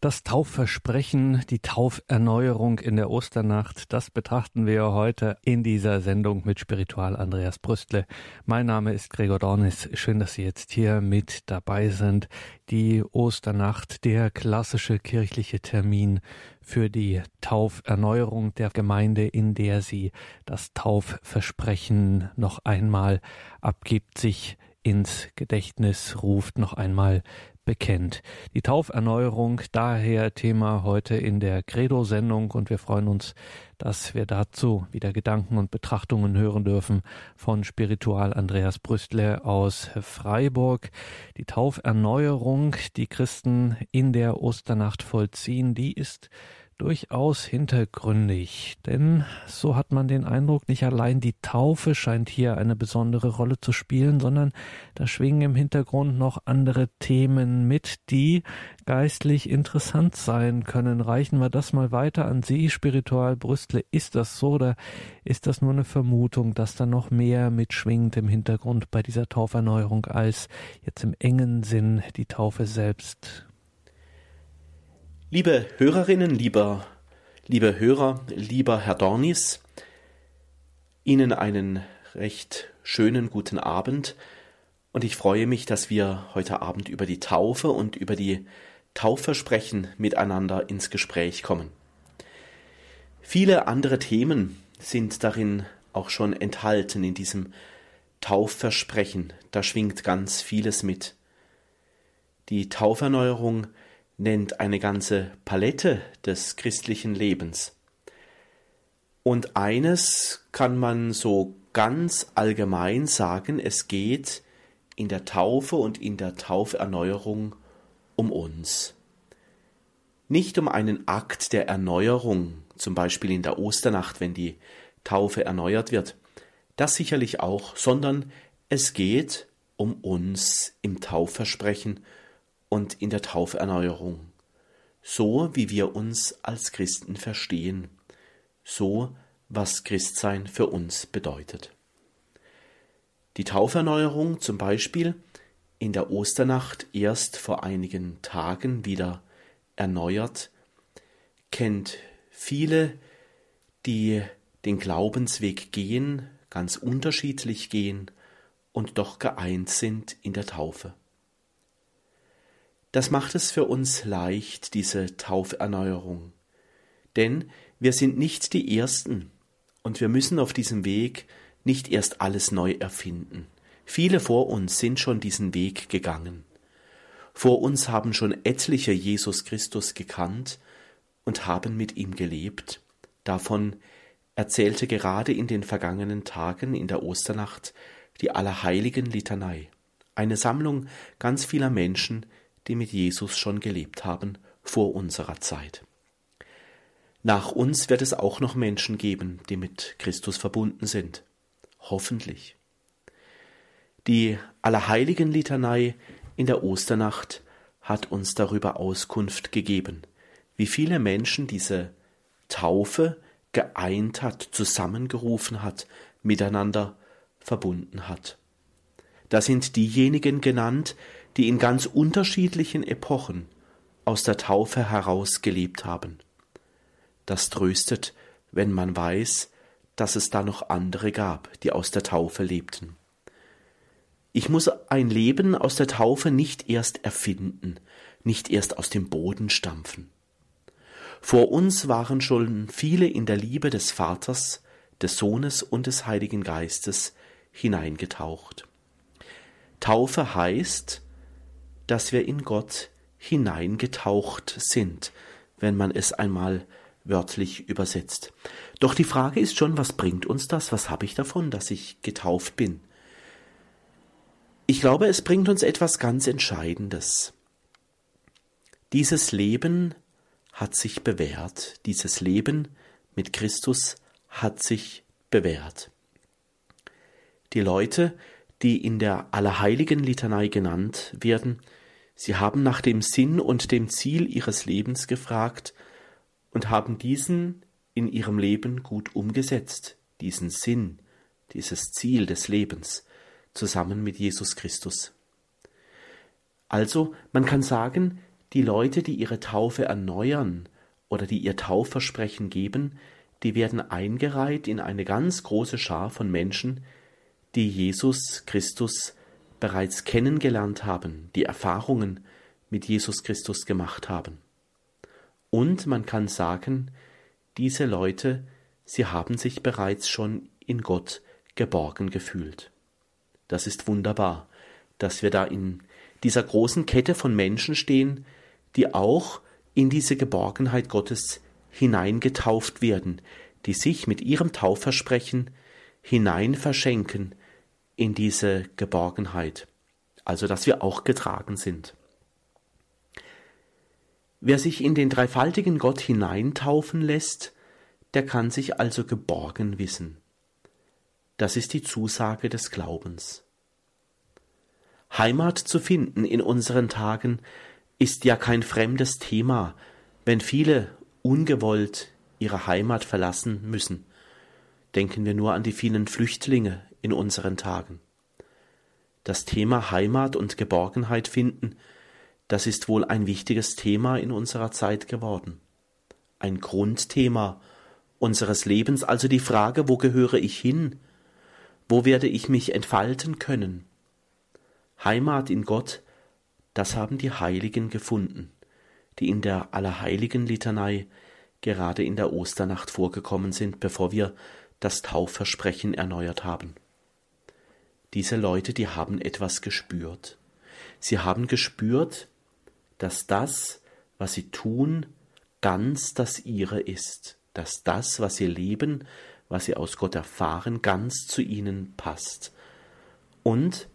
Das Taufversprechen, die Tauferneuerung in der Osternacht, das betrachten wir heute in dieser Sendung mit Spiritual Andreas Brüstle. Mein Name ist Gregor Dornis. Schön, dass Sie jetzt hier mit dabei sind. Die Osternacht, der klassische kirchliche Termin für die Tauferneuerung der Gemeinde, in der sie das Taufversprechen noch einmal abgibt, sich ins Gedächtnis ruft, noch einmal bekennt. Die Tauferneuerung, daher Thema heute in der Credo-Sendung und wir freuen uns, dass wir dazu wieder Gedanken und Betrachtungen hören dürfen von Spiritual Andreas Brüstle aus Freiburg. Die Tauferneuerung, die Christen in der Osternacht vollziehen, die ist durchaus hintergründig, denn so hat man den Eindruck, nicht allein die Taufe scheint hier eine besondere Rolle zu spielen, sondern da schwingen im Hintergrund noch andere Themen mit, die geistlich interessant sein können. Reichen wir das mal weiter an Sie, Spiritual Brüstle. Ist das so oder ist das nur eine Vermutung, dass da noch mehr mitschwingt im Hintergrund bei dieser Tauferneuerung als jetzt im engen Sinn die Taufe selbst? Liebe Hörerinnen, lieber, liebe Hörer, lieber Herr Dornis, Ihnen einen recht schönen guten Abend und ich freue mich, dass wir heute Abend über die Taufe und über die Taufversprechen miteinander ins Gespräch kommen. Viele andere Themen sind darin auch schon enthalten in diesem Taufversprechen. Da schwingt ganz vieles mit. Die Tauferneuerung nennt eine ganze Palette des christlichen Lebens. Und eines kann man so ganz allgemein sagen, es geht in der Taufe und in der Tauferneuerung um uns. Nicht um einen Akt der Erneuerung, zum Beispiel in der Osternacht, wenn die Taufe erneuert wird, das sicherlich auch, sondern es geht um uns im Taufversprechen und in der Tauferneuerung, so wie wir uns als Christen verstehen, so was Christsein für uns bedeutet. Die Tauferneuerung zum Beispiel in der Osternacht erst vor einigen Tagen wieder erneuert, kennt viele, die den Glaubensweg gehen, ganz unterschiedlich gehen und doch geeint sind in der Taufe. Das macht es für uns leicht, diese Tauferneuerung. Denn wir sind nicht die Ersten und wir müssen auf diesem Weg nicht erst alles neu erfinden. Viele vor uns sind schon diesen Weg gegangen. Vor uns haben schon etliche Jesus Christus gekannt und haben mit ihm gelebt. Davon erzählte gerade in den vergangenen Tagen in der Osternacht die Allerheiligen Litanei, eine Sammlung ganz vieler Menschen, die mit Jesus schon gelebt haben vor unserer Zeit. Nach uns wird es auch noch Menschen geben, die mit Christus verbunden sind. Hoffentlich. Die Allerheiligen-Litanei in der Osternacht hat uns darüber Auskunft gegeben, wie viele Menschen diese Taufe geeint hat, zusammengerufen hat, miteinander verbunden hat. Da sind diejenigen genannt, die in ganz unterschiedlichen Epochen aus der Taufe heraus gelebt haben. Das tröstet, wenn man weiß, dass es da noch andere gab, die aus der Taufe lebten. Ich muss ein Leben aus der Taufe nicht erst erfinden, nicht erst aus dem Boden stampfen. Vor uns waren schon viele in der Liebe des Vaters, des Sohnes und des Heiligen Geistes hineingetaucht. Taufe heißt, dass wir in Gott hineingetaucht sind, wenn man es einmal wörtlich übersetzt. Doch die Frage ist schon, was bringt uns das? Was habe ich davon, dass ich getauft bin? Ich glaube, es bringt uns etwas ganz Entscheidendes. Dieses Leben hat sich bewährt. Dieses Leben mit Christus hat sich bewährt. Die Leute, die in der Allerheiligen Litanei genannt werden, sie haben nach dem Sinn und dem Ziel ihres Lebens gefragt und haben diesen in ihrem Leben gut umgesetzt, diesen Sinn, dieses Ziel des Lebens, zusammen mit Jesus Christus. Also, man kann sagen, die Leute, die ihre Taufe erneuern oder die ihr Taufversprechen geben, die werden eingereiht in eine ganz große Schar von Menschen, die Jesus Christus bereits kennengelernt haben, die Erfahrungen mit Jesus Christus gemacht haben. Und man kann sagen, diese Leute, sie haben sich bereits schon in Gott geborgen gefühlt. Das ist wunderbar, dass wir da in dieser großen Kette von Menschen stehen, die auch in diese Geborgenheit Gottes hineingetauft werden, die sich mit ihrem Taufversprechen hinein verschenken in diese Geborgenheit, also dass wir auch getragen sind. Wer sich in den dreifaltigen Gott hineintaufen lässt, der kann sich also geborgen wissen. Das ist die Zusage des Glaubens. Heimat zu finden in unseren Tagen ist ja kein fremdes Thema, wenn viele ungewollt ihre Heimat verlassen müssen. Denken wir nur an die vielen Flüchtlinge in unseren Tagen. Das Thema Heimat und Geborgenheit finden, das ist wohl ein wichtiges Thema in unserer Zeit geworden. Ein Grundthema unseres Lebens, also die Frage, wo gehöre ich hin? Wo werde ich mich entfalten können? Heimat in Gott, das haben die Heiligen gefunden, die in der Allerheiligen Litanei gerade in der Osternacht vorgekommen sind, bevor wir das Taufversprechen erneuert haben. Diese Leute, die haben etwas gespürt. Sie haben gespürt, dass das, was sie tun, ganz das ihre ist, dass das, was sie leben, was sie aus Gott erfahren, ganz zu ihnen passt. Und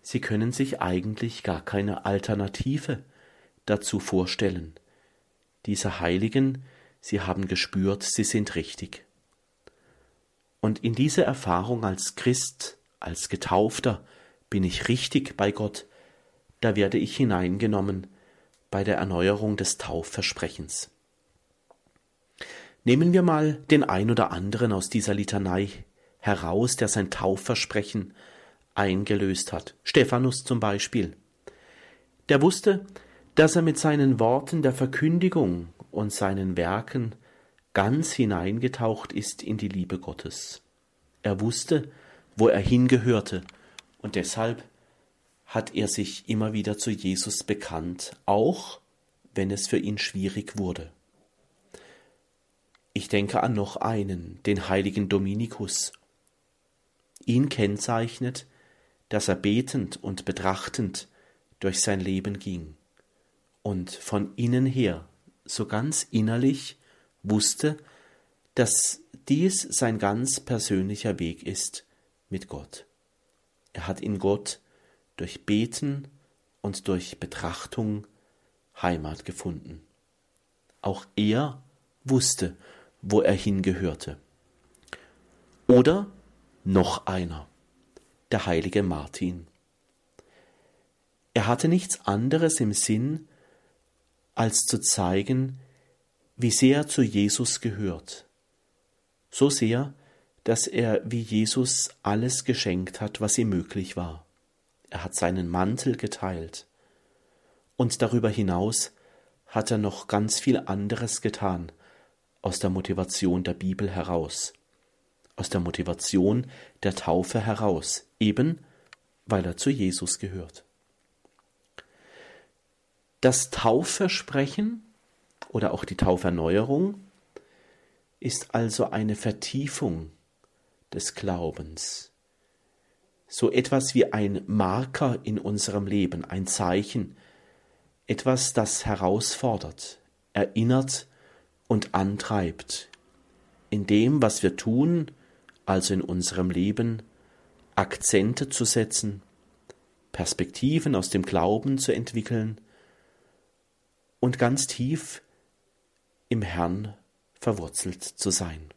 sie können sich eigentlich gar keine Alternative dazu vorstellen. Diese Heiligen, sie haben gespürt, sie sind richtig. Und in diese Erfahrung als Christ, als Getaufter, bin ich richtig bei Gott, da werde ich hineingenommen bei der Erneuerung des Taufversprechens. Nehmen wir mal den ein oder anderen aus dieser Litanei heraus, der sein Taufversprechen eingelöst hat. Stephanus zum Beispiel. Der wusste, dass er mit seinen Worten der Verkündigung und seinen Werken ganz hineingetaucht ist in die Liebe Gottes. Er wusste, wo er hingehörte, und deshalb hat er sich immer wieder zu Jesus bekannt, auch wenn es für ihn schwierig wurde. Ich denke an noch einen, den heiligen Dominikus. Ihn kennzeichnet, dass er betend und betrachtend durch sein Leben ging und von innen her, so ganz innerlich, wusste, dass dies sein ganz persönlicher Weg ist mit Gott. Er hat in Gott durch Beten und durch Betrachtung Heimat gefunden. Auch er wusste, wo er hingehörte. Oder noch einer, der heilige Martin. Er hatte nichts anderes im Sinn, als zu zeigen, wie sehr er zu Jesus gehört. So sehr, dass er wie Jesus alles geschenkt hat, was ihm möglich war. Er hat seinen Mantel geteilt. Und darüber hinaus hat er noch ganz viel anderes getan aus der Motivation der Bibel heraus, aus der Motivation der Taufe heraus, eben weil er zu Jesus gehört. Das Taufversprechen oder auch die Tauferneuerung ist also eine Vertiefung des Glaubens, so etwas wie ein Marker in unserem Leben, ein Zeichen, etwas, das herausfordert, erinnert und antreibt, in dem, was wir tun, also in unserem Leben, Akzente zu setzen, Perspektiven aus dem Glauben zu entwickeln, und ganz tief im Herrn verwurzelt zu sein.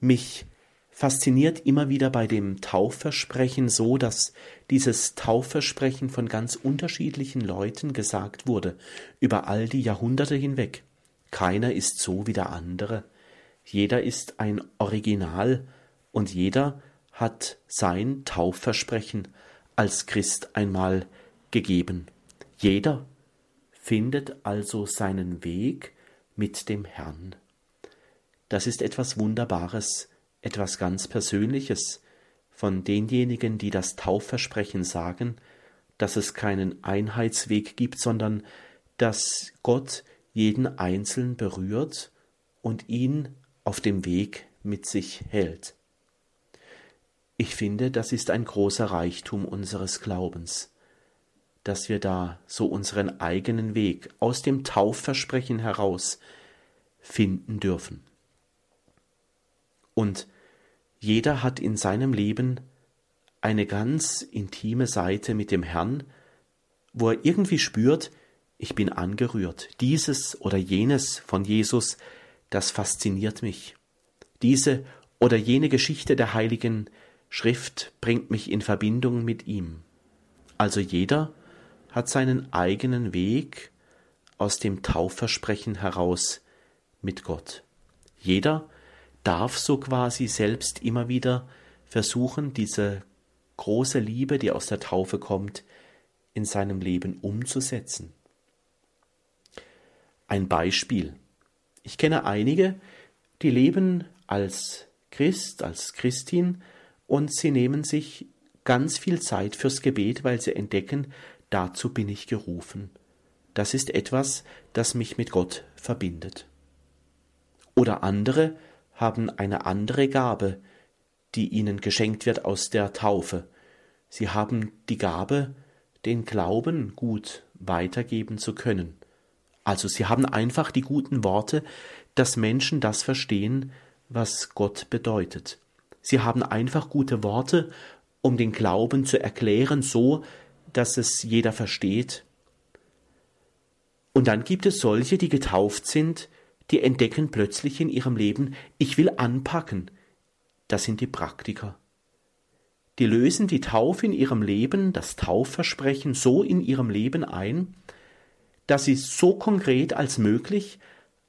Mich fasziniert immer wieder bei dem Taufversprechen so, dass dieses Taufversprechen von ganz unterschiedlichen Leuten gesagt wurde, über all die Jahrhunderte hinweg. Keiner ist so wie der andere, jeder ist ein Original und jeder hat sein Taufversprechen als Christ einmal gegeben. Jeder findet also seinen Weg mit dem Herrn. Das ist etwas Wunderbares, etwas ganz Persönliches von denjenigen, die das Taufversprechen sagen, dass es keinen Einheitsweg gibt, sondern dass Gott jeden Einzelnen berührt und ihn auf dem Weg mit sich hält. Ich finde, das ist ein großer Reichtum unseres Glaubens, dass wir da so unseren eigenen Weg aus dem Taufversprechen heraus finden dürfen. Und jeder hat in seinem Leben eine ganz intime Seite mit dem Herrn, wo er irgendwie spürt, ich bin angerührt. Dieses oder jenes von Jesus, das fasziniert mich. Diese oder jene Geschichte der heiligen Schrift bringt mich in Verbindung mit ihm. Also jeder hat seinen eigenen Weg aus dem Taufversprechen heraus mit Gott. Jeder darf so quasi selbst immer wieder versuchen, diese große Liebe, die aus der Taufe kommt, in seinem Leben umzusetzen. Ein Beispiel. Ich kenne einige, die leben als Christ, als Christin, und sie nehmen sich ganz viel Zeit fürs Gebet, weil sie entdecken, dazu bin ich gerufen. Das ist etwas, das mich mit Gott verbindet. Oder andere haben eine andere Gabe, die ihnen geschenkt wird aus der Taufe. Sie haben die Gabe, den Glauben gut weitergeben zu können. Also sie haben einfach die guten Worte, dass Menschen das verstehen, was Gott bedeutet. Sie haben einfach gute Worte, um den Glauben zu erklären, so dass es jeder versteht. Und dann gibt es solche, die getauft sind, die entdecken plötzlich in ihrem Leben, ich will anpacken. Das sind die Praktiker. Die lösen die Taufe in ihrem Leben, das Taufversprechen so in ihrem Leben ein, dass sie so konkret als möglich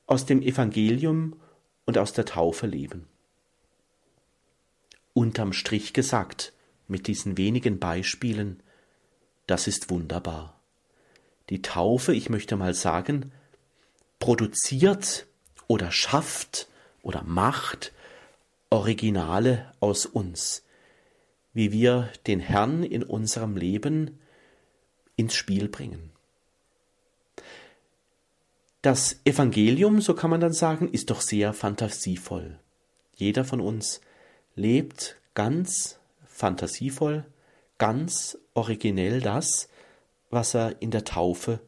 aus dem Evangelium und aus der Taufe leben. Unterm Strich gesagt, mit diesen wenigen Beispielen, das ist wunderbar. Die Taufe, ich möchte mal sagen, produziert oder schafft oder macht Originale aus uns, wie wir den Herrn in unserem Leben ins Spiel bringen. Das Evangelium, so kann man dann sagen, ist doch sehr fantasievoll. Jeder von uns lebt ganz fantasievoll, ganz originell das, was er in der Taufe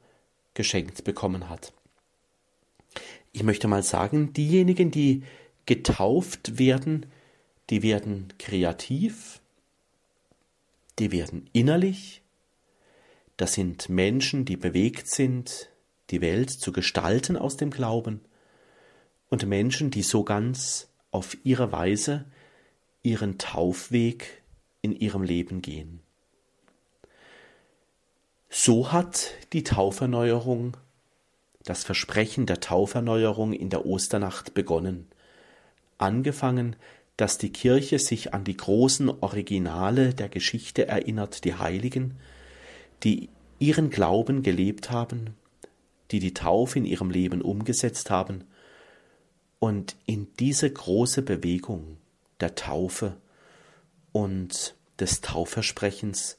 geschenkt bekommen hat ich möchte mal sagen, diejenigen, die getauft werden, die werden kreativ, die werden innerlich, das sind Menschen, die bewegt sind, die Welt zu gestalten aus dem Glauben, und Menschen, die so ganz auf ihre Weise ihren Taufweg in ihrem Leben gehen. So hat die Tauferneuerung das Versprechen der Tauferneuerung in der Osternacht begonnen. Angefangen, dass die Kirche sich an die großen Originale der Geschichte erinnert, die Heiligen, die ihren Glauben gelebt haben, die die Taufe in ihrem Leben umgesetzt haben, und in diese große Bewegung der Taufe und des Taufversprechens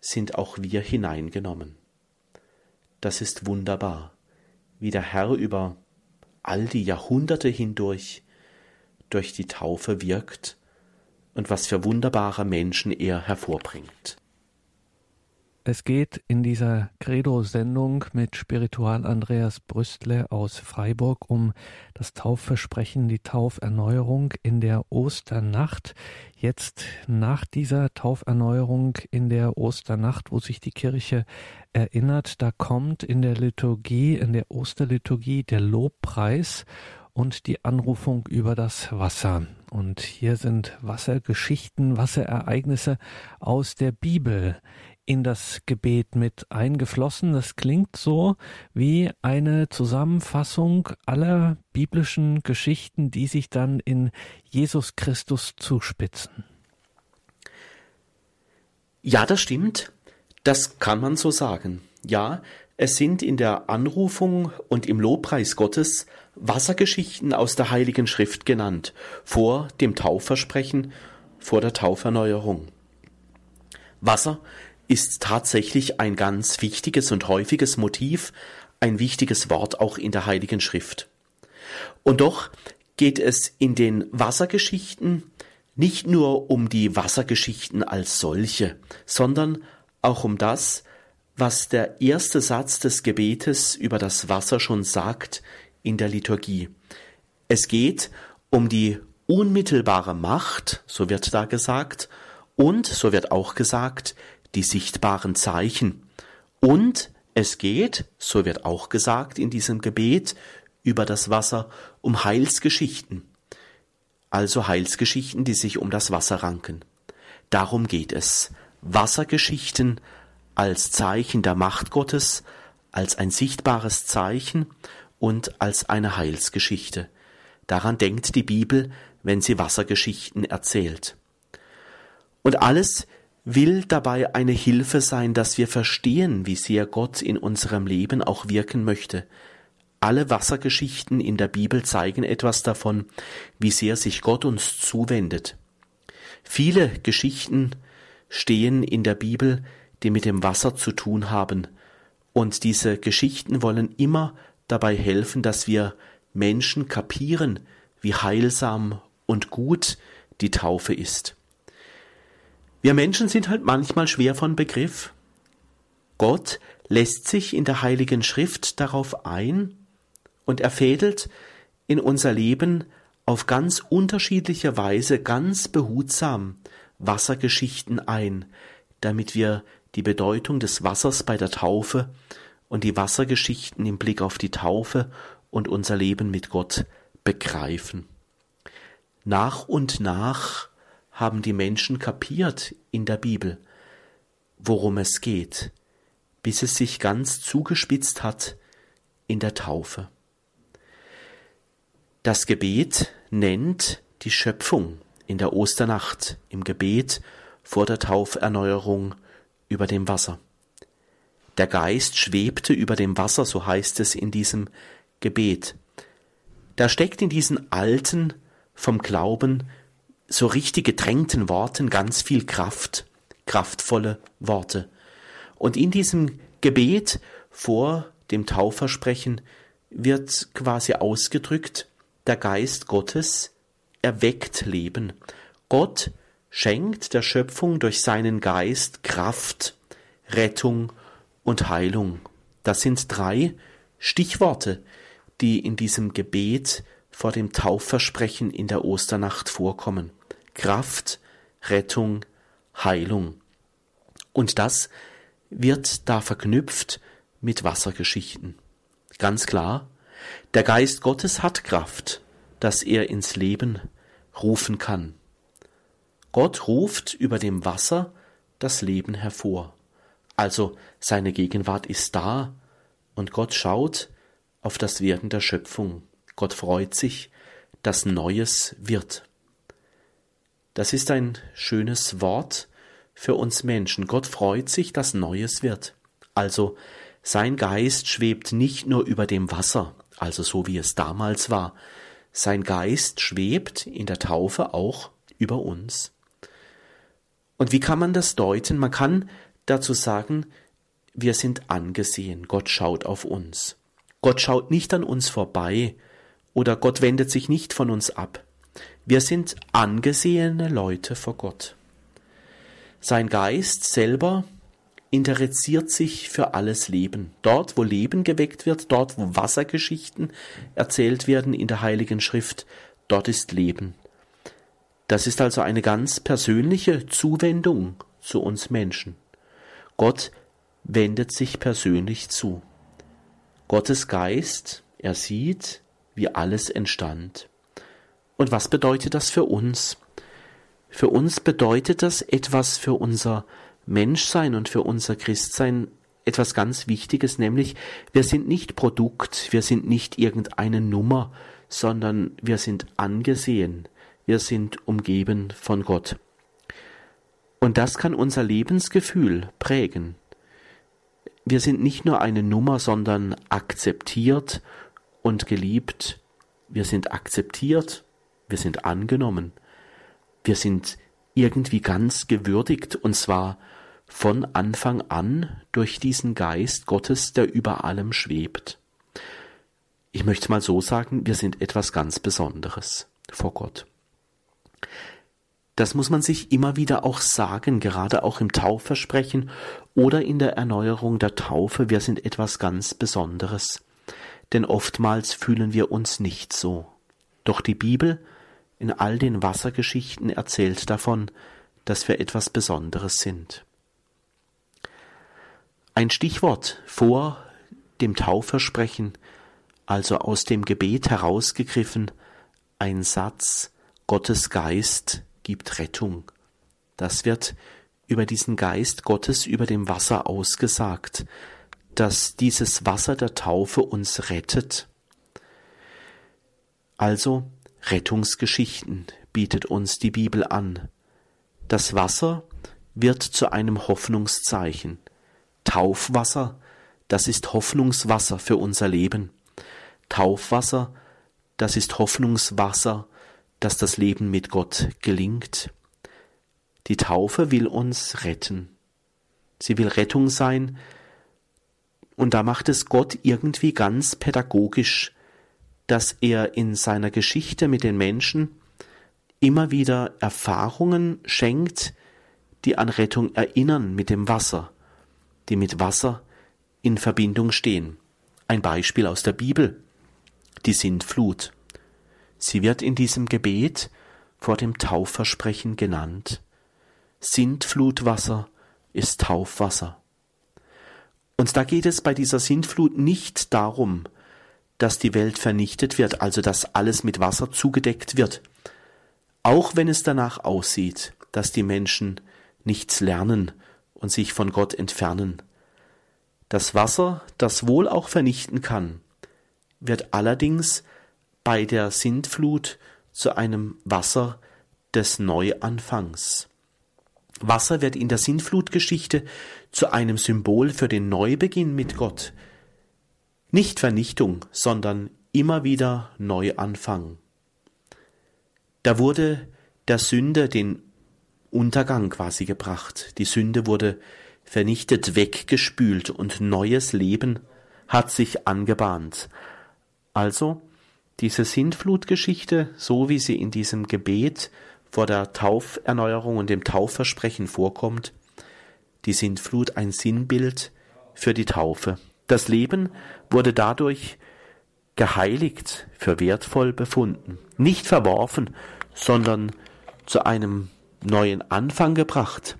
sind auch wir hineingenommen. Das ist wunderbar wie der Herr über all die Jahrhunderte hindurch durch die Taufe wirkt und was für wunderbare Menschen er hervorbringt. Es geht in dieser Credo-Sendung mit Spiritual Andreas Brüstle aus Freiburg um das Taufversprechen, die Tauferneuerung in der Osternacht. Jetzt nach dieser Tauferneuerung in der Osternacht, wo sich die Kirche erinnert, da kommt in der Liturgie, in der Osterliturgie der Lobpreis und die Anrufung über das Wasser. Und hier sind Wassergeschichten, Wasserereignisse aus der Bibel in das Gebet mit eingeflossen. Das klingt so wie eine Zusammenfassung aller biblischen Geschichten, die sich dann in Jesus Christus zuspitzen. Ja, das stimmt. Das kann man so sagen. Ja, es sind in der Anrufung und im Lobpreis Gottes Wassergeschichten aus der Heiligen Schrift genannt, vor dem Taufversprechen, vor der Tauferneuerung. Wasser ist tatsächlich ein ganz wichtiges und häufiges Motiv, ein wichtiges Wort auch in der Heiligen Schrift. Und doch geht es in den Wassergeschichten nicht nur um die Wassergeschichten als solche, sondern auch um das, was der erste Satz des Gebetes über das Wasser schon sagt in der Liturgie. Es geht um die unmittelbare Macht, so wird da gesagt, und, so wird auch gesagt, die sichtbaren Zeichen. Und es geht, so wird auch gesagt in diesem Gebet über das Wasser, um Heilsgeschichten. Also Heilsgeschichten, die sich um das Wasser ranken. Darum geht es. Wassergeschichten als Zeichen der Macht Gottes, als ein sichtbares Zeichen und als eine Heilsgeschichte. Daran denkt die Bibel, wenn sie Wassergeschichten erzählt. Und alles will dabei eine Hilfe sein, dass wir verstehen, wie sehr Gott in unserem Leben auch wirken möchte. Alle Wassergeschichten in der Bibel zeigen etwas davon, wie sehr sich Gott uns zuwendet. Viele Geschichten stehen in der Bibel, die mit dem Wasser zu tun haben, und diese Geschichten wollen immer dabei helfen, dass wir Menschen kapieren, wie heilsam und gut die Taufe ist. Wir Menschen sind halt manchmal schwer von Begriff. Gott lässt sich in der Heiligen Schrift darauf ein und er fädelt in unser Leben auf ganz unterschiedliche Weise ganz behutsam Wassergeschichten ein, damit wir die Bedeutung des Wassers bei der Taufe und die Wassergeschichten im Blick auf die Taufe und unser Leben mit Gott begreifen. Nach und nach haben die Menschen kapiert in der Bibel, worum es geht, bis es sich ganz zugespitzt hat in der Taufe. Das Gebet nennt die Schöpfung in der Osternacht im Gebet vor der Tauferneuerung über dem Wasser. Der Geist schwebte über dem Wasser, so heißt es in diesem Gebet. Da steckt in diesen alten, vom Glauben so richtig gedrängten Worten ganz viel Kraft, kraftvolle Worte. Und in diesem Gebet vor dem Taufversprechen wird quasi ausgedrückt, der Geist Gottes erweckt Leben. Gott schenkt der Schöpfung durch seinen Geist Kraft, Rettung und Heilung. Das sind drei Stichworte, die in diesem Gebet vor dem Taufversprechen in der Osternacht vorkommen. Kraft, Rettung, Heilung. Und das wird da verknüpft mit Wassergeschichten. Ganz klar, der Geist Gottes hat Kraft, dass er ins Leben rufen kann. Gott ruft über dem Wasser das Leben hervor. Also seine Gegenwart ist da und Gott schaut auf das Werden der Schöpfung. Gott freut sich, dass Neues wird. Das ist ein schönes Wort für uns Menschen. Gott freut sich, dass Neues wird. Also sein Geist schwebt nicht nur über dem Wasser, also so wie es damals war. Sein Geist schwebt in der Taufe auch über uns. Und wie kann man das deuten? Man kann dazu sagen, wir sind angesehen, Gott schaut auf uns. Gott schaut nicht an uns vorbei oder Gott wendet sich nicht von uns ab. Wir sind angesehene Leute vor Gott. Sein Geist selber interessiert sich für alles Leben. Dort, wo Leben geweckt wird, dort, wo Wassergeschichten erzählt werden in der Heiligen Schrift, dort ist Leben. Das ist also eine ganz persönliche Zuwendung zu uns Menschen. Gott wendet sich persönlich zu. Gottes Geist, er sieht, wie alles entstand. Und was bedeutet das für uns? Für uns bedeutet das etwas für unser Menschsein und für unser Christsein etwas ganz Wichtiges, nämlich wir sind nicht Produkt, wir sind nicht irgendeine Nummer, sondern wir sind angesehen, wir sind umgeben von Gott. Und das kann unser Lebensgefühl prägen. wir sind nicht nur eine Nummer, sondern akzeptiert und geliebt. Wir sind akzeptiert, wir sind angenommen, wir sind irgendwie ganz gewürdigt und zwar von Anfang an durch diesen Geist Gottes, der über allem schwebt. Ich möchte mal so sagen, wir sind etwas ganz Besonderes vor Gott. Das muss man sich immer wieder auch sagen, gerade auch im Taufversprechen oder in der Erneuerung der Taufe, wir sind etwas ganz Besonderes. Denn oftmals fühlen wir uns nicht so. Doch die Bibel in all den Wassergeschichten erzählt davon, dass wir etwas Besonderes sind. Ein Stichwort vor dem Taufversprechen, also aus dem Gebet herausgegriffen, ein Satz, Gottes Geist gibt Rettung. Das wird über diesen Geist Gottes über dem Wasser ausgesagt, dass dieses Wasser der Taufe uns rettet. Also Rettungsgeschichten bietet uns die Bibel an. Das Wasser wird zu einem Hoffnungszeichen. Taufwasser, das ist Hoffnungswasser für unser Leben. Taufwasser, das ist Hoffnungswasser, dass das Leben mit Gott gelingt. Die Taufe will uns retten. Sie will Rettung sein, und da macht es Gott irgendwie ganz pädagogisch, dass er in seiner Geschichte mit den Menschen immer wieder Erfahrungen schenkt, die an Rettung erinnern mit dem Wasser, die mit Wasser in Verbindung stehen. Ein Beispiel aus der Bibel, die Sintflut. Sie wird in diesem Gebet vor dem Taufversprechen genannt. Sintflutwasser ist Taufwasser. Und da geht es bei dieser Sintflut nicht darum, dass die Welt vernichtet wird, also dass alles mit Wasser zugedeckt wird, auch wenn es danach aussieht, dass die Menschen nichts lernen und sich von Gott entfernen. Das Wasser, das wohl auch vernichten kann, wird allerdings bei der Sintflut zu einem Wasser des Neuanfangs. Wasser wird in der Sintflutgeschichte zu einem Symbol für den Neubeginn mit Gott. Nicht Vernichtung, sondern immer wieder Neuanfang. Da wurde der Sünde den Untergang quasi gebracht. Die Sünde wurde vernichtet, weggespült und neues Leben hat sich angebahnt. Also diese Sintflutgeschichte, so wie sie in diesem Gebet vor der Tauferneuerung und dem Taufversprechen vorkommt, die Sintflut ein Sinnbild für die Taufe. Das Leben wurde dadurch geheiligt, für wertvoll befunden, nicht verworfen, sondern zu einem neuen Anfang gebracht.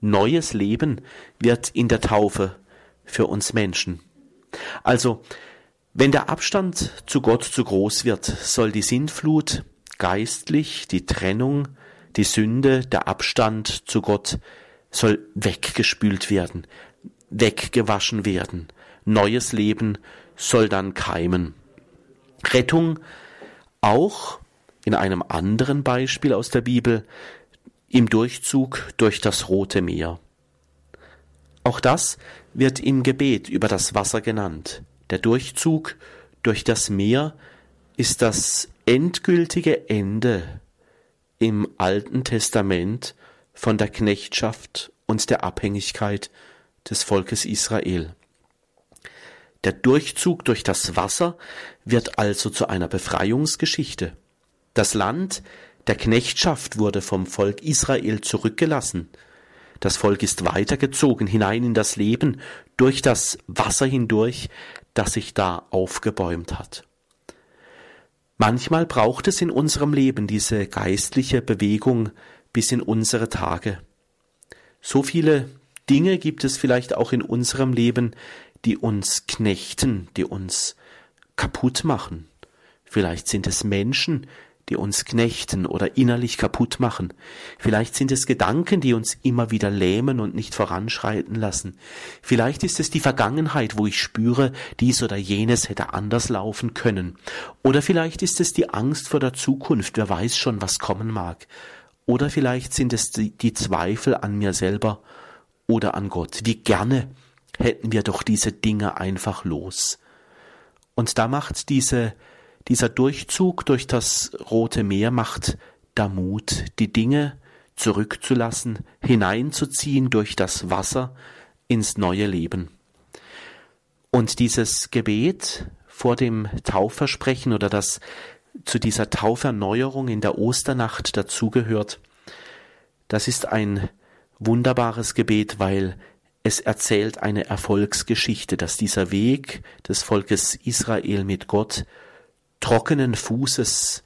Neues Leben wird in der Taufe für uns Menschen. Also, wenn der Abstand zu Gott zu groß wird, soll die Sintflut geistlich, die Trennung, die Sünde, der Abstand zu Gott soll weggespült werden, weggewaschen werden. Neues Leben soll dann keimen. Rettung auch in einem anderen Beispiel aus der Bibel im Durchzug durch das Rote Meer. Auch das wird im Gebet über das Wasser genannt. Der Durchzug durch das Meer ist das endgültige Ende im Alten Testament von der Knechtschaft und der Abhängigkeit des Volkes Israel. Der Durchzug durch das Wasser wird also zu einer Befreiungsgeschichte. Das Land der Knechtschaft wurde vom Volk Israel zurückgelassen. Das Volk ist weitergezogen hinein in das Leben durch das Wasser hindurch, das sich da aufgebäumt hat. Manchmal braucht es in unserem Leben diese geistliche Bewegung bis in unsere Tage. So viele Dinge gibt es vielleicht auch in unserem Leben, die uns knechten, die uns kaputt machen. Vielleicht sind es Menschen, die uns knechten oder innerlich kaputt machen. Vielleicht sind es Gedanken, die uns immer wieder lähmen und nicht voranschreiten lassen. Vielleicht ist es die Vergangenheit, wo ich spüre, dies oder jenes hätte anders laufen können. Oder vielleicht ist es die Angst vor der Zukunft, wer weiß schon, was kommen mag. Oder vielleicht sind es die, Zweifel an mir selber oder an Gott. Wie gerne hätten wir doch diese Dinge einfach los. Und da macht diese, dieser Durchzug durch das Rote Meer macht da Mut, die Dinge zurückzulassen, hineinzuziehen durch das Wasser ins neue Leben. Und dieses Gebet vor dem Taufversprechen oder das zu dieser Tauferneuerung in der Osternacht dazugehört, das ist ein wunderbares Gebet, weil es erzählt eine Erfolgsgeschichte, dass dieser Weg des Volkes Israel mit Gott trockenen Fußes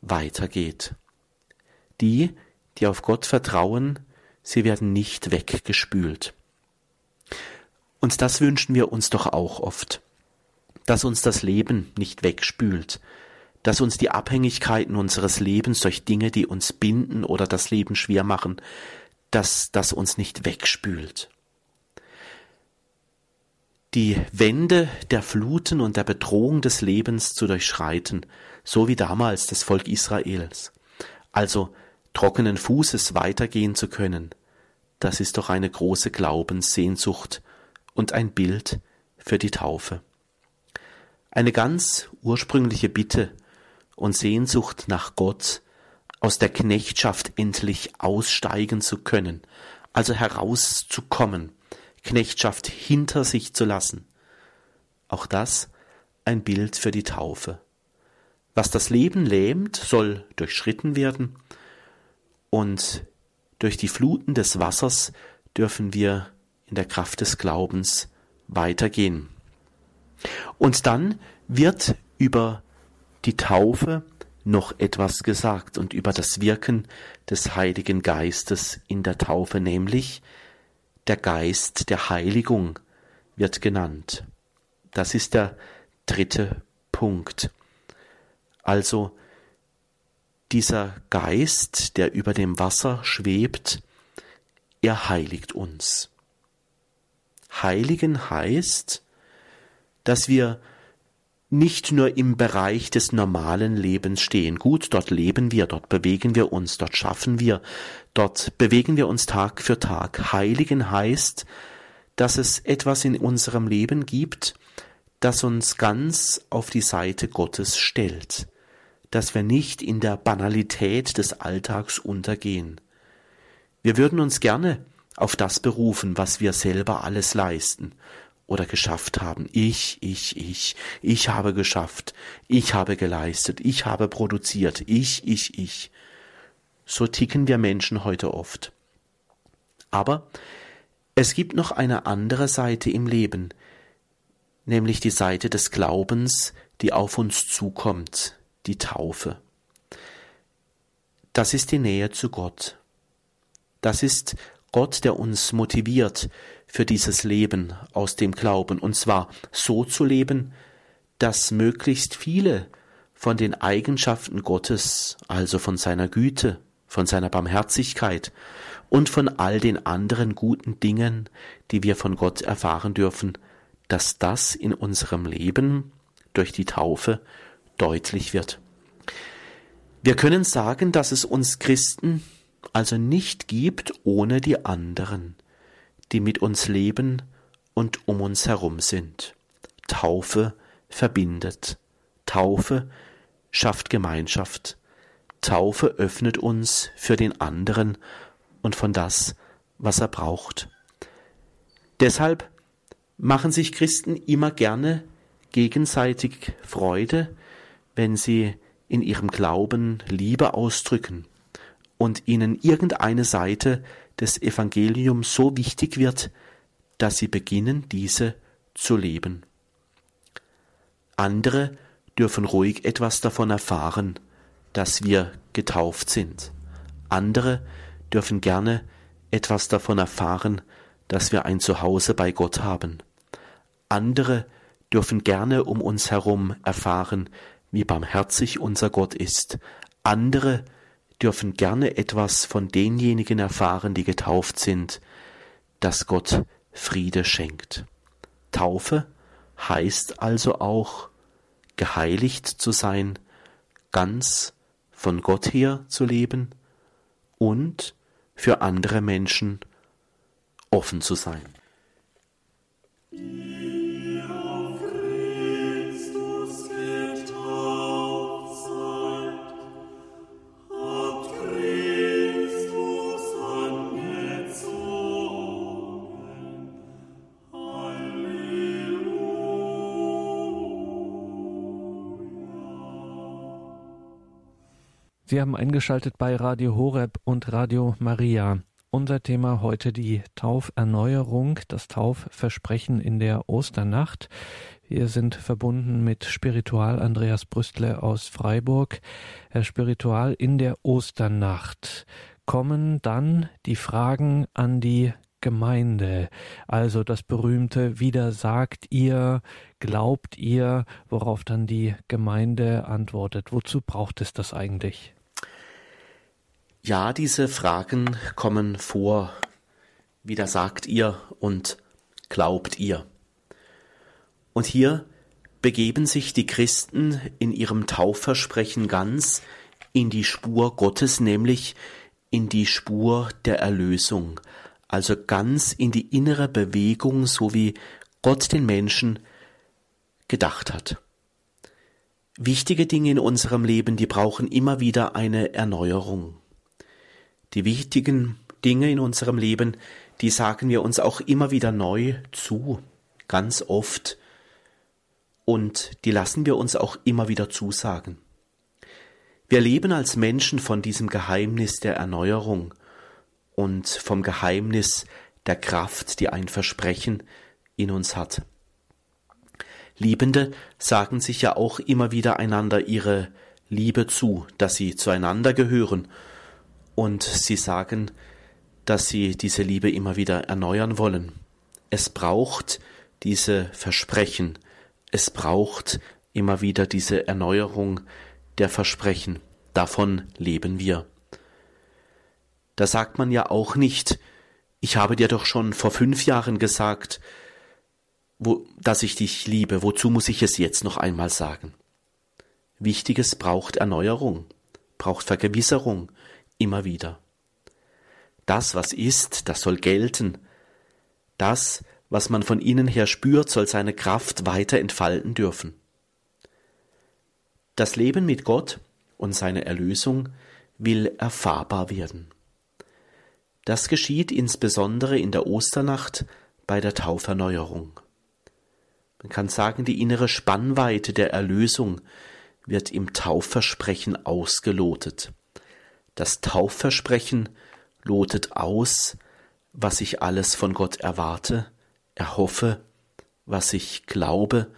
weitergeht. Die, die auf Gott vertrauen, sie werden nicht weggespült. Und das wünschen wir uns doch auch oft, dass uns das Leben nicht wegspült, dass uns die Abhängigkeiten unseres Lebens durch Dinge, die uns binden oder das Leben schwer machen, dass das uns nicht wegspült. Die Wände der Fluten und der Bedrohung des Lebens zu durchschreiten, so wie damals das Volk Israels. Also trockenen Fußes weitergehen zu können, das ist doch eine große Glaubenssehnsucht und ein Bild für die Taufe. Eine ganz ursprüngliche Bitte und Sehnsucht nach Gott, aus der Knechtschaft endlich aussteigen zu können, also herauszukommen, Knechtschaft hinter sich zu lassen. Auch das ein Bild für die Taufe. Was das Leben lähmt, soll durchschritten werden, und durch die Fluten des Wassers dürfen wir in der Kraft des Glaubens weitergehen. Und dann wird über die Taufe noch etwas gesagt und über das Wirken des Heiligen Geistes in der Taufe, nämlich der Geist der Heiligung wird genannt. Das ist der dritte Punkt. Also dieser Geist, der über dem Wasser schwebt, er heiligt uns. Heiligen heißt, dass wir nicht nur im Bereich des normalen Lebens stehen. Gut, dort leben wir, dort bewegen wir uns, dort schaffen wir, dort bewegen wir uns Tag für Tag. Heiligen heißt, dass es etwas in unserem Leben gibt, das uns ganz auf die Seite Gottes stellt, dass wir nicht in der Banalität des Alltags untergehen. Wir würden uns gerne auf das berufen, was wir selber alles leisten oder geschafft haben. Ich, ich, ich, ich habe geschafft, ich habe geleistet, ich habe produziert, ich, ich, ich. So ticken wir Menschen heute oft. Aber es gibt noch eine andere Seite im Leben, nämlich die Seite des Glaubens, die auf uns zukommt, die Taufe. Das ist die Nähe zu Gott. Das ist Gott, der uns motiviert für dieses Leben aus dem Glauben, und zwar so zu leben, dass möglichst viele von den Eigenschaften Gottes, also von seiner Güte, von seiner Barmherzigkeit und von all den anderen guten Dingen, die wir von Gott erfahren dürfen, dass das in unserem Leben durch die Taufe deutlich wird. Wir können sagen, dass es uns Christen also nicht gibt ohne die anderen, die mit uns leben und um uns herum sind. Taufe verbindet. Taufe schafft Gemeinschaft. Taufe öffnet uns für den anderen und von das, was er braucht. Deshalb machen sich Christen immer gerne gegenseitig Freude, wenn sie in ihrem Glauben Liebe ausdrücken und ihnen irgendeine Seite des Evangeliums so wichtig wird, dass sie beginnen, diese zu leben. Andere dürfen ruhig etwas davon erfahren, dass wir getauft sind. Andere dürfen gerne etwas davon erfahren, dass wir ein Zuhause bei Gott haben. Andere dürfen gerne um uns herum erfahren, wie barmherzig unser Gott ist. Andere dürfen gerne etwas von denjenigen erfahren, die getauft sind, dass Gott Friede schenkt. Taufe heißt also auch, geheiligt zu sein, ganz von Gott her zu leben und für andere Menschen offen zu sein. Sie haben eingeschaltet bei Radio Horeb und Radio Maria. Unser Thema heute die Tauferneuerung, das Taufversprechen in der Osternacht. Wir sind verbunden mit Spiritual Andreas Brüstle aus Freiburg. Herr Spiritual, in der Osternacht kommen dann die Fragen an die Gemeinde. Also das berühmte Wieder sagt ihr, glaubt ihr, worauf dann die Gemeinde antwortet. Wozu braucht es das eigentlich? Ja, diese Fragen kommen vor. Wieder sagt ihr und glaubt ihr. Und hier begeben sich die Christen in ihrem Taufversprechen ganz in die Spur Gottes, nämlich in die Spur der Erlösung, also ganz in die innere Bewegung, so wie Gott den Menschen gedacht hat. Wichtige Dinge in unserem Leben, die brauchen immer wieder eine Erneuerung. Die wichtigen Dinge in unserem Leben, die sagen wir uns auch immer wieder neu zu, ganz oft. Und die lassen wir uns auch immer wieder zusagen. Wir leben als Menschen von diesem Geheimnis der Erneuerung und vom Geheimnis der Kraft, die ein Versprechen in uns hat. Liebende sagen sich ja auch immer wieder einander ihre Liebe zu, dass sie zueinander gehören und sie sagen, dass sie diese Liebe immer wieder erneuern wollen. Es braucht diese Versprechen, es braucht immer wieder diese Erneuerung der Versprechen, davon leben wir. Da sagt man ja auch nicht, ich habe dir doch schon vor fünf Jahren gesagt, wo, dass ich dich liebe, wozu muss ich es jetzt noch einmal sagen? Wichtiges braucht Erneuerung, braucht Vergewisserung, immer wieder. Das, was ist, das soll gelten. Das, was man von innen her spürt, soll seine Kraft weiter entfalten dürfen. Das Leben mit Gott und seine Erlösung will erfahrbar werden. Das geschieht insbesondere in der Osternacht bei der Tauferneuerung. Man kann sagen, die innere Spannweite der Erlösung wird im Taufversprechen ausgelotet. Das Taufversprechen lotet aus, was ich alles von Gott erwarte, erhoffe, was ich glaube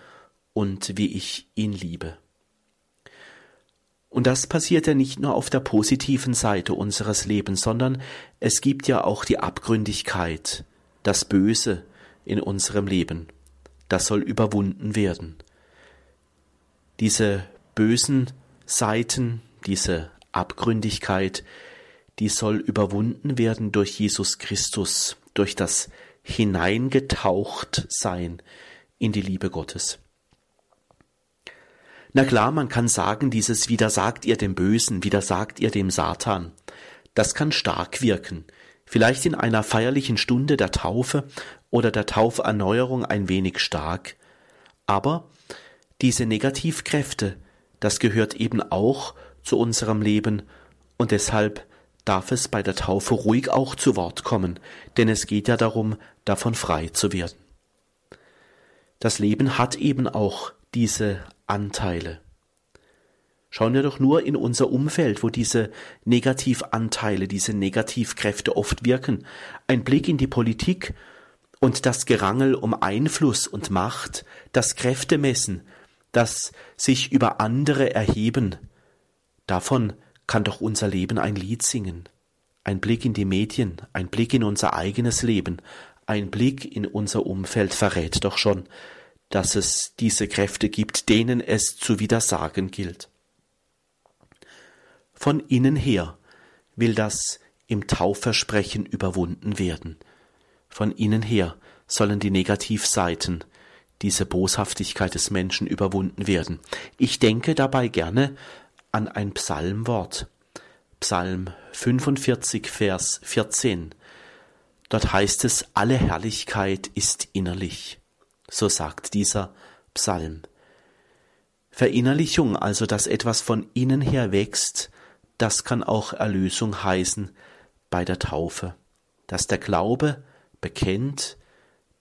und wie ich ihn liebe. Und das passiert ja nicht nur auf der positiven Seite unseres Lebens, sondern es gibt ja auch die Abgründigkeit, das Böse in unserem Leben. Das soll überwunden werden. Diese bösen Seiten, diese Abgründigkeit, die soll überwunden werden durch Jesus Christus, durch das hineingetaucht sein in die Liebe Gottes. Na klar, man kann sagen, dieses widersagt ihr dem Bösen, widersagt ihr dem Satan. Das kann stark wirken, vielleicht in einer feierlichen Stunde der Taufe oder der Tauferneuerung ein wenig stark. Aber diese Negativkräfte, das gehört eben auch zu unserem Leben und deshalb darf es bei der Taufe ruhig auch zu Wort kommen, denn es geht ja darum, davon frei zu werden. Das Leben hat eben auch diese Anteile. Schauen wir doch nur in unser Umfeld, wo diese Negativanteile, diese Negativkräfte oft wirken. Ein Blick in die Politik und das Gerangel um Einfluss und Macht, das Kräftemessen, das sich über andere erheben, Davon kann doch unser Leben ein Lied singen. Ein Blick in die Medien, ein Blick in unser eigenes Leben, ein Blick in unser Umfeld verrät doch schon, dass es diese Kräfte gibt, denen es zu widersagen gilt. Von innen her will das im Taufversprechen überwunden werden. Von innen her sollen die Negativseiten, diese Boshaftigkeit des Menschen überwunden werden. Ich denke dabei gerne an ein Psalmwort. Psalm 45, Vers 14. Dort heißt es, alle Herrlichkeit ist innerlich. so sagt dieser Psalm. Verinnerlichung, also dass etwas von innen her wächst, das kann auch Erlösung heißen bei der Taufe, dass der Glaube bekennt,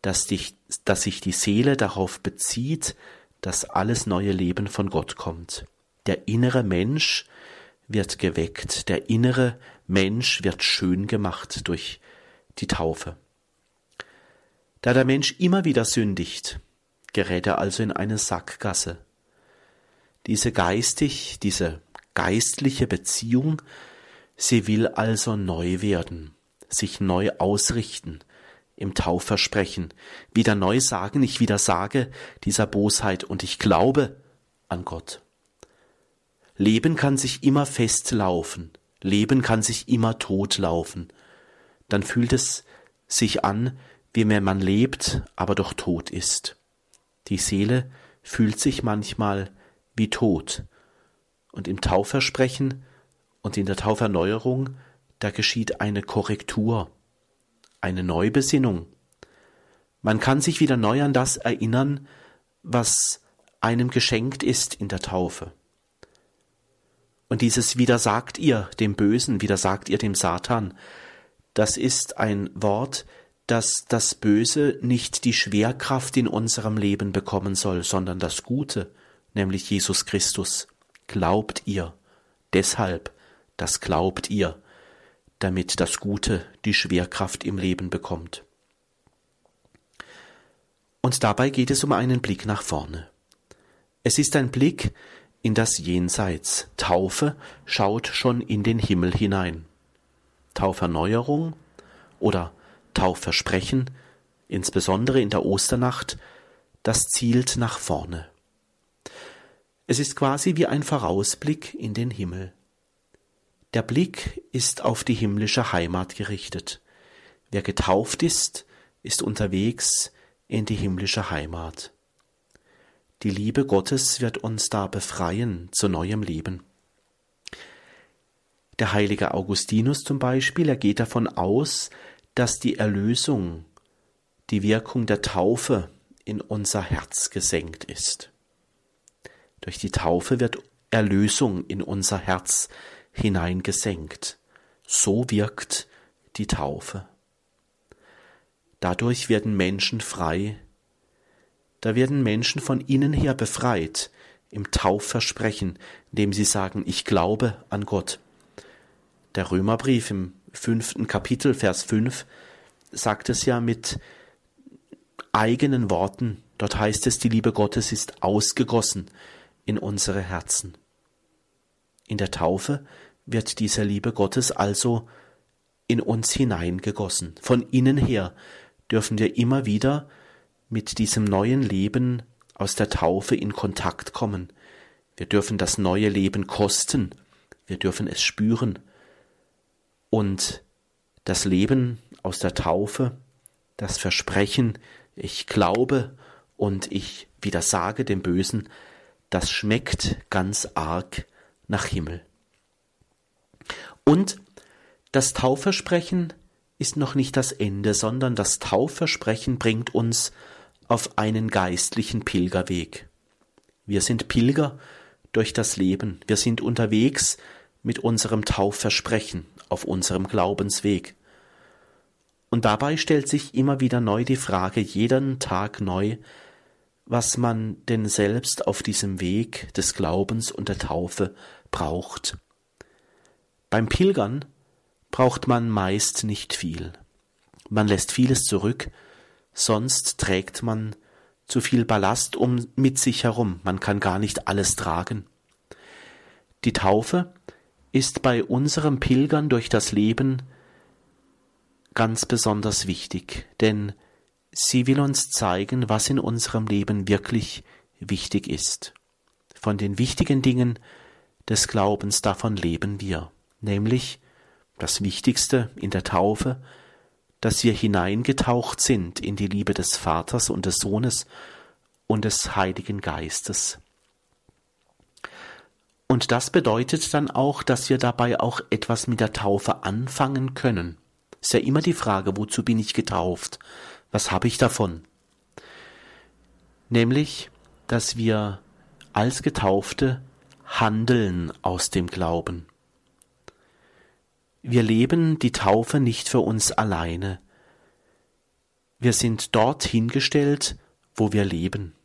dass, dich, dass sich die Seele darauf bezieht, dass alles neue Leben von Gott kommt. Der innere Mensch wird geweckt, der innere Mensch wird schön gemacht durch die Taufe. Da der Mensch immer wieder sündigt, gerät er also in eine Sackgasse. Diese geistig, diese geistliche Beziehung, sie will also neu werden, sich neu ausrichten, im Taufversprechen, wieder neu sagen, ich wieder sage dieser Bosheit und ich glaube an Gott. Leben kann sich immer festlaufen, Leben kann sich immer totlaufen. Dann fühlt es sich an, wie wenn man lebt, aber doch tot ist. Die Seele fühlt sich manchmal wie tot. Und im Taufversprechen und in der Tauferneuerung, da geschieht eine Korrektur, eine Neubesinnung. Man kann sich wieder neu an das erinnern, was einem geschenkt ist in der Taufe. Und dieses widersagt ihr dem Bösen, widersagt ihr dem Satan, das ist ein Wort, dass das Böse nicht die Schwerkraft in unserem Leben bekommen soll, sondern das Gute, nämlich Jesus Christus. Glaubt ihr, deshalb, das glaubt ihr, damit das Gute die Schwerkraft im Leben bekommt. Und dabei geht es um einen Blick nach vorne. Es ist ein Blick in das Jenseits. Taufe schaut schon in den Himmel hinein. Tauferneuerung oder Taufversprechen, insbesondere in der Osternacht, das zielt nach vorne. Es ist quasi wie ein Vorausblick in den Himmel. Der Blick ist auf die himmlische Heimat gerichtet. Wer getauft ist, ist unterwegs in die himmlische Heimat. Die Liebe Gottes wird uns da befreien zu neuem Leben. Der heilige Augustinus zum Beispiel, er geht davon aus, dass die Erlösung, die Wirkung der Taufe in unser Herz gesenkt ist. Durch die Taufe wird Erlösung in unser Herz hineingesenkt. So wirkt die Taufe. Dadurch werden Menschen frei da werden Menschen von innen her befreit im Taufversprechen, indem sie sagen, ich glaube an Gott. Der Römerbrief im fünften Kapitel, Vers fünf, sagt es ja mit eigenen Worten. Dort heißt es, die Liebe Gottes ist ausgegossen in unsere Herzen. In der Taufe wird diese Liebe Gottes also in uns hineingegossen. Von innen her dürfen wir immer wieder mit diesem neuen Leben aus der Taufe in Kontakt kommen. Wir dürfen das neue Leben kosten, wir dürfen es spüren. Und das Leben aus der Taufe, das Versprechen, ich glaube und ich widersage dem Bösen, das schmeckt ganz arg nach Himmel. Und das Taufversprechen ist noch nicht das Ende, sondern das Taufversprechen bringt uns auf einen geistlichen Pilgerweg. Wir sind Pilger durch das Leben, wir sind unterwegs mit unserem Taufversprechen auf unserem Glaubensweg. Und dabei stellt sich immer wieder neu die Frage, jeden Tag neu, was man denn selbst auf diesem Weg des Glaubens und der Taufe braucht. Beim Pilgern braucht man meist nicht viel. Man lässt vieles zurück, sonst trägt man zu viel Ballast um mit sich herum, man kann gar nicht alles tragen. Die Taufe ist bei unserem Pilgern durch das Leben ganz besonders wichtig, denn sie will uns zeigen, was in unserem Leben wirklich wichtig ist. Von den wichtigen Dingen des Glaubens davon leben wir, nämlich das Wichtigste in der Taufe, dass wir hineingetaucht sind in die Liebe des Vaters und des Sohnes und des Heiligen Geistes. Und das bedeutet dann auch, dass wir dabei auch etwas mit der Taufe anfangen können. Ist ja immer die Frage, wozu bin ich getauft? Was habe ich davon? nämlich, dass wir als Getaufte handeln aus dem Glauben. Wir leben die Taufe nicht für uns alleine. Wir sind dort hingestellt, wo wir leben.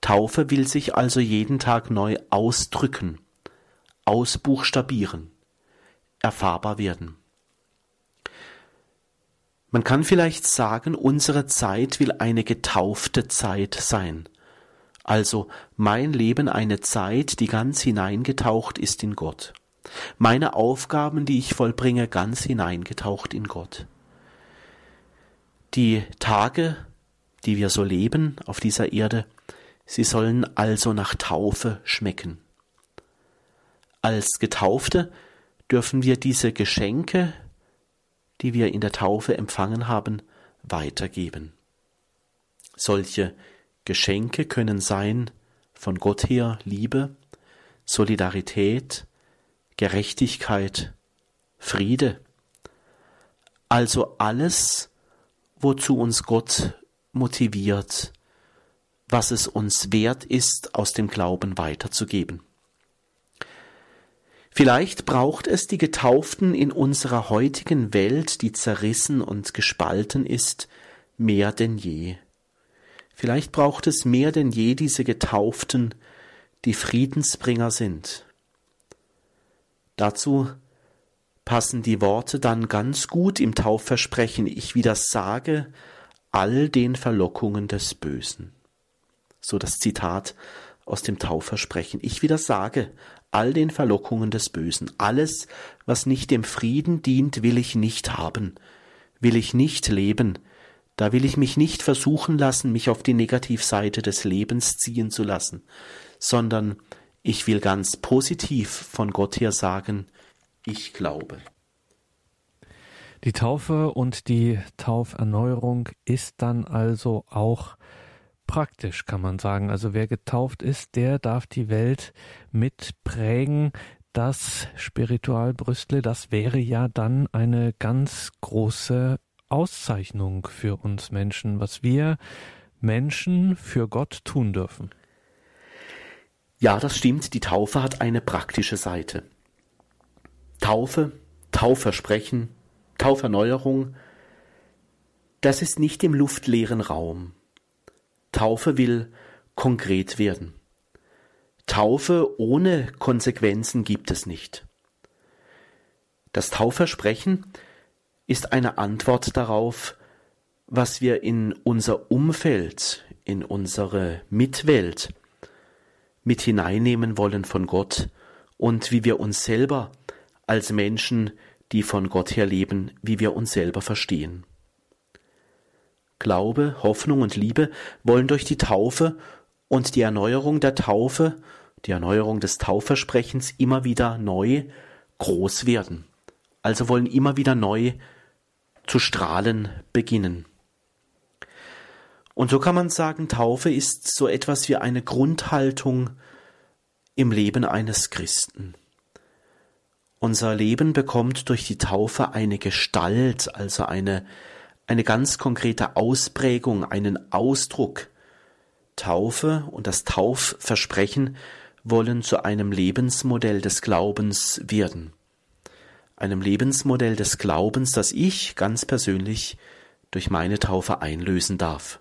Taufe will sich also jeden Tag neu ausdrücken, ausbuchstabieren, erfahrbar werden. Man kann vielleicht sagen, unsere Zeit will eine getaufte Zeit sein. Also mein Leben eine Zeit, die ganz hineingetaucht ist in Gott. Meine Aufgaben, die ich vollbringe, ganz hineingetaucht in Gott. Die Tage, die wir so leben auf dieser Erde, sie sollen also nach Taufe schmecken. Als Getaufte dürfen wir diese Geschenke, die wir in der Taufe empfangen haben, weitergeben. Solche Geschenke können sein von Gott her Liebe, Solidarität, Gerechtigkeit, Friede, also alles, wozu uns Gott motiviert, was es uns wert ist, aus dem Glauben weiterzugeben. Vielleicht braucht es die Getauften in unserer heutigen Welt, die zerrissen und gespalten ist, mehr denn je. Vielleicht braucht es mehr denn je diese Getauften, die Friedensbringer sind. Dazu passen die Worte dann ganz gut im Taufversprechen, ich widersage all den Verlockungen des Bösen. So das Zitat aus dem Taufversprechen. Ich widersage all den Verlockungen des Bösen. Alles, was nicht dem Frieden dient, will ich nicht haben, will ich nicht leben, da will ich mich nicht versuchen lassen, mich auf die Negativseite des Lebens ziehen zu lassen, sondern ich will ganz positiv von Gott her sagen, ich glaube. Die Taufe und die Tauferneuerung ist dann also auch praktisch, kann man sagen. Also wer getauft ist, der darf die Welt mitprägen. Das Spiritual Brüstle, das wäre ja dann eine ganz große Auszeichnung für uns Menschen, was wir Menschen für Gott tun dürfen. Ja, das stimmt. Die Taufe hat eine praktische Seite. Taufe, Taufversprechen, Tauferneuerung, das ist nicht im luftleeren Raum. Taufe will konkret werden. Taufe ohne Konsequenzen gibt es nicht. Das Taufversprechen ist eine Antwort darauf, was wir in unser Umfeld, in unsere Mitwelt mit hineinnehmen wollen von Gott und wie wir uns selber als Menschen, die von Gott her leben, wie wir uns selber verstehen. Glaube, Hoffnung und Liebe wollen durch die Taufe und die Erneuerung der Taufe, die Erneuerung des Taufversprechens immer wieder neu groß werden. Also wollen immer wieder neu zu strahlen beginnen. Und so kann man sagen, Taufe ist so etwas wie eine Grundhaltung im Leben eines Christen. Unser Leben bekommt durch die Taufe eine Gestalt, also eine eine ganz konkrete Ausprägung, einen Ausdruck. Taufe und das Taufversprechen wollen zu einem Lebensmodell des Glaubens werden. Einem Lebensmodell des Glaubens, das ich ganz persönlich durch meine Taufe einlösen darf.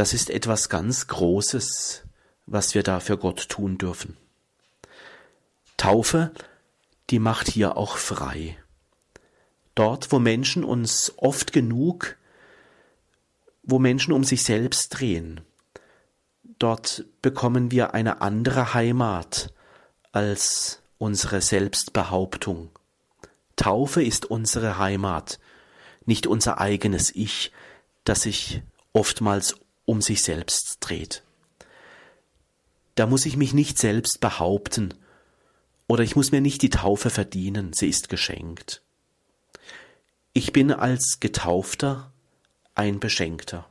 Das ist etwas ganz Großes, was wir da für Gott tun dürfen. Taufe, die macht hier auch frei dort, wo Menschen uns oft genug, wo Menschen um sich selbst drehen. Dort bekommen wir eine andere Heimat als unsere Selbstbehauptung. Taufe ist unsere Heimat, nicht unser eigenes Ich, das sich oftmals um sich selbst dreht. Da muss ich mich nicht selbst behaupten, oder ich muss mir nicht die Taufe verdienen, sie ist geschenkt. Ich bin als Getaufter ein Beschenkter.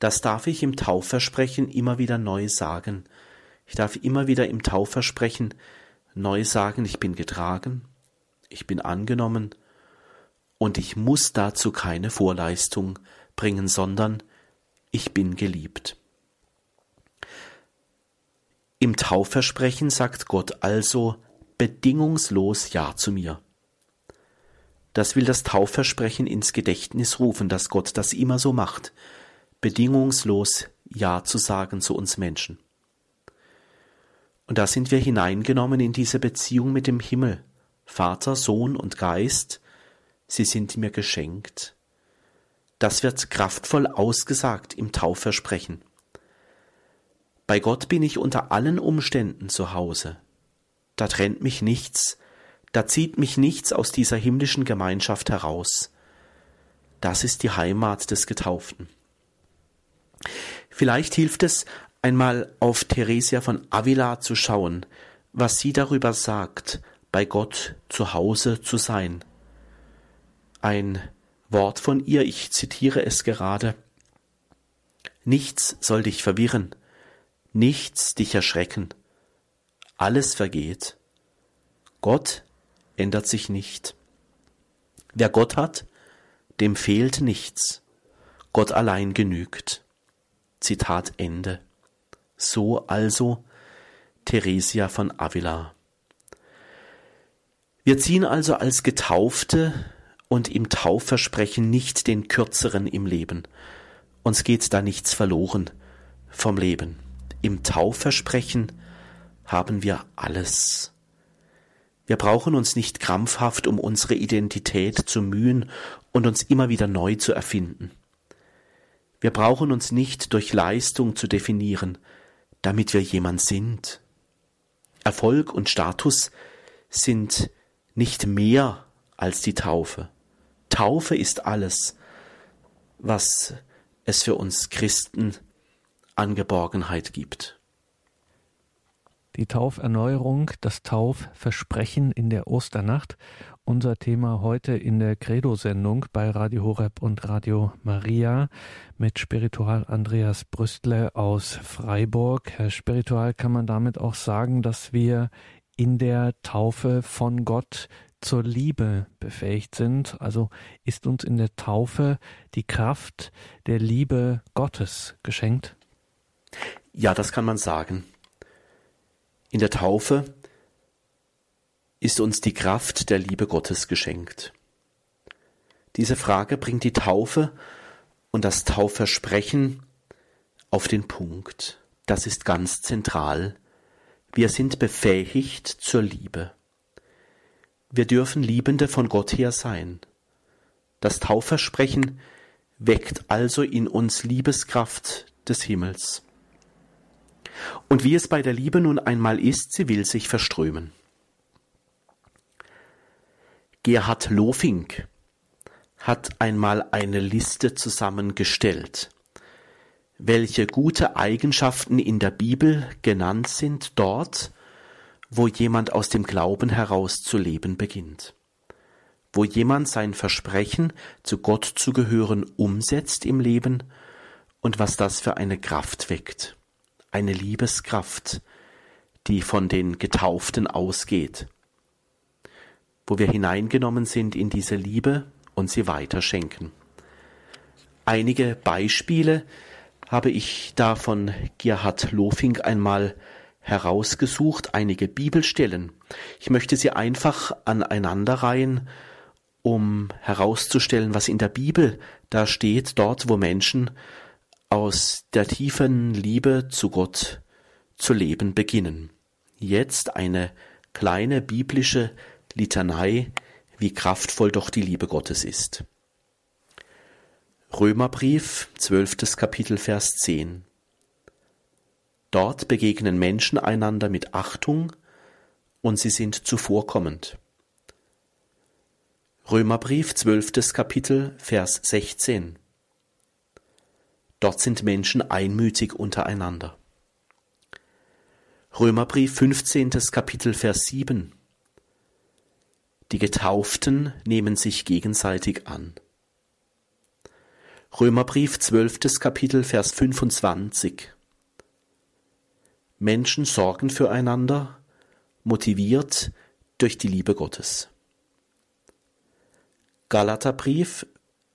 Das darf ich im Taufversprechen immer wieder neu sagen. Ich darf immer wieder im Taufversprechen neu sagen, ich bin getragen, ich bin angenommen und ich muss dazu keine Vorleistung bringen, sondern ich bin geliebt. Im Taufversprechen sagt Gott also bedingungslos Ja zu mir. Das will das Taufversprechen ins Gedächtnis rufen, dass Gott das immer so macht, bedingungslos Ja zu sagen zu uns Menschen. Und da sind wir hineingenommen in diese Beziehung mit dem Himmel. Vater, Sohn und Geist, sie sind mir geschenkt. Das wird kraftvoll ausgesagt im Taufversprechen. Bei Gott bin ich unter allen Umständen zu Hause. Da trennt mich nichts, da zieht mich nichts aus dieser himmlischen Gemeinschaft heraus. Das ist die Heimat des Getauften. Vielleicht hilft es, einmal auf Theresia von Avila zu schauen, was sie darüber sagt, bei Gott zu Hause zu sein. Ein Wort von ihr, ich zitiere es gerade. Nichts soll dich verwirren, nichts dich erschrecken. Alles vergeht. Gott ändert sich nicht. Wer Gott hat, dem fehlt nichts. Gott allein genügt. Zitat Ende. So also Theresia von Avila. Wir ziehen also als Getaufte und im Taufversprechen nicht den Kürzeren im Leben. Uns geht da nichts verloren vom Leben. Im Taufversprechen haben wir alles. Wir brauchen uns nicht krampfhaft um unsere Identität zu mühen und uns immer wieder neu zu erfinden. Wir brauchen uns nicht durch Leistung zu definieren, damit wir jemand sind. Erfolg und Status sind nicht mehr als die Taufe. Taufe ist alles, was es für uns Christen an Geborgenheit gibt. Die Tauferneuerung, das Taufversprechen in der Osternacht, unser Thema heute in der Credo-Sendung bei Radio Horeb und Radio Maria mit Spiritual Andreas Brüstle aus Freiburg. Herr Spiritual, kann man damit auch sagen, dass wir in der Taufe von Gott zur Liebe befähigt sind. Also ist uns in der Taufe die Kraft der Liebe Gottes geschenkt? Ja, das kann man sagen. In der Taufe ist uns die Kraft der Liebe Gottes geschenkt. Diese Frage bringt die Taufe und das Taufversprechen auf den Punkt. Das ist ganz zentral. Wir sind befähigt zur Liebe. Wir dürfen Liebende von Gott her sein. Das Taufversprechen weckt also in uns Liebeskraft des Himmels. Und wie es bei der Liebe nun einmal ist, sie will sich verströmen. Gerhard Lofink hat einmal eine Liste zusammengestellt, welche gute Eigenschaften in der Bibel genannt sind dort, wo jemand aus dem Glauben heraus zu leben beginnt, wo jemand sein Versprechen, zu Gott zu gehören, umsetzt im Leben und was das für eine Kraft weckt. Eine Liebeskraft, die von den Getauften ausgeht, wo wir hineingenommen sind in diese Liebe und sie weiterschenken. Einige Beispiele habe ich da von Gerhard Lofink einmal herausgesucht, einige Bibelstellen. Ich möchte sie einfach aneinanderreihen, um herauszustellen, was in der Bibel da steht, dort wo Menschen aus der tiefen Liebe zu Gott zu leben beginnen. Jetzt eine kleine biblische Litanei, wie kraftvoll doch die Liebe Gottes ist. Römerbrief, zwölftes Kapitel, Vers 10. Dort begegnen Menschen einander mit Achtung und sie sind zuvorkommend. Römerbrief, zwölftes Kapitel, Vers 16. Dort sind Menschen einmütig untereinander. Römerbrief 15. Kapitel Vers 7 Die Getauften nehmen sich gegenseitig an. Römerbrief 12. Kapitel Vers 25 Menschen sorgen füreinander, motiviert durch die Liebe Gottes. Galaterbrief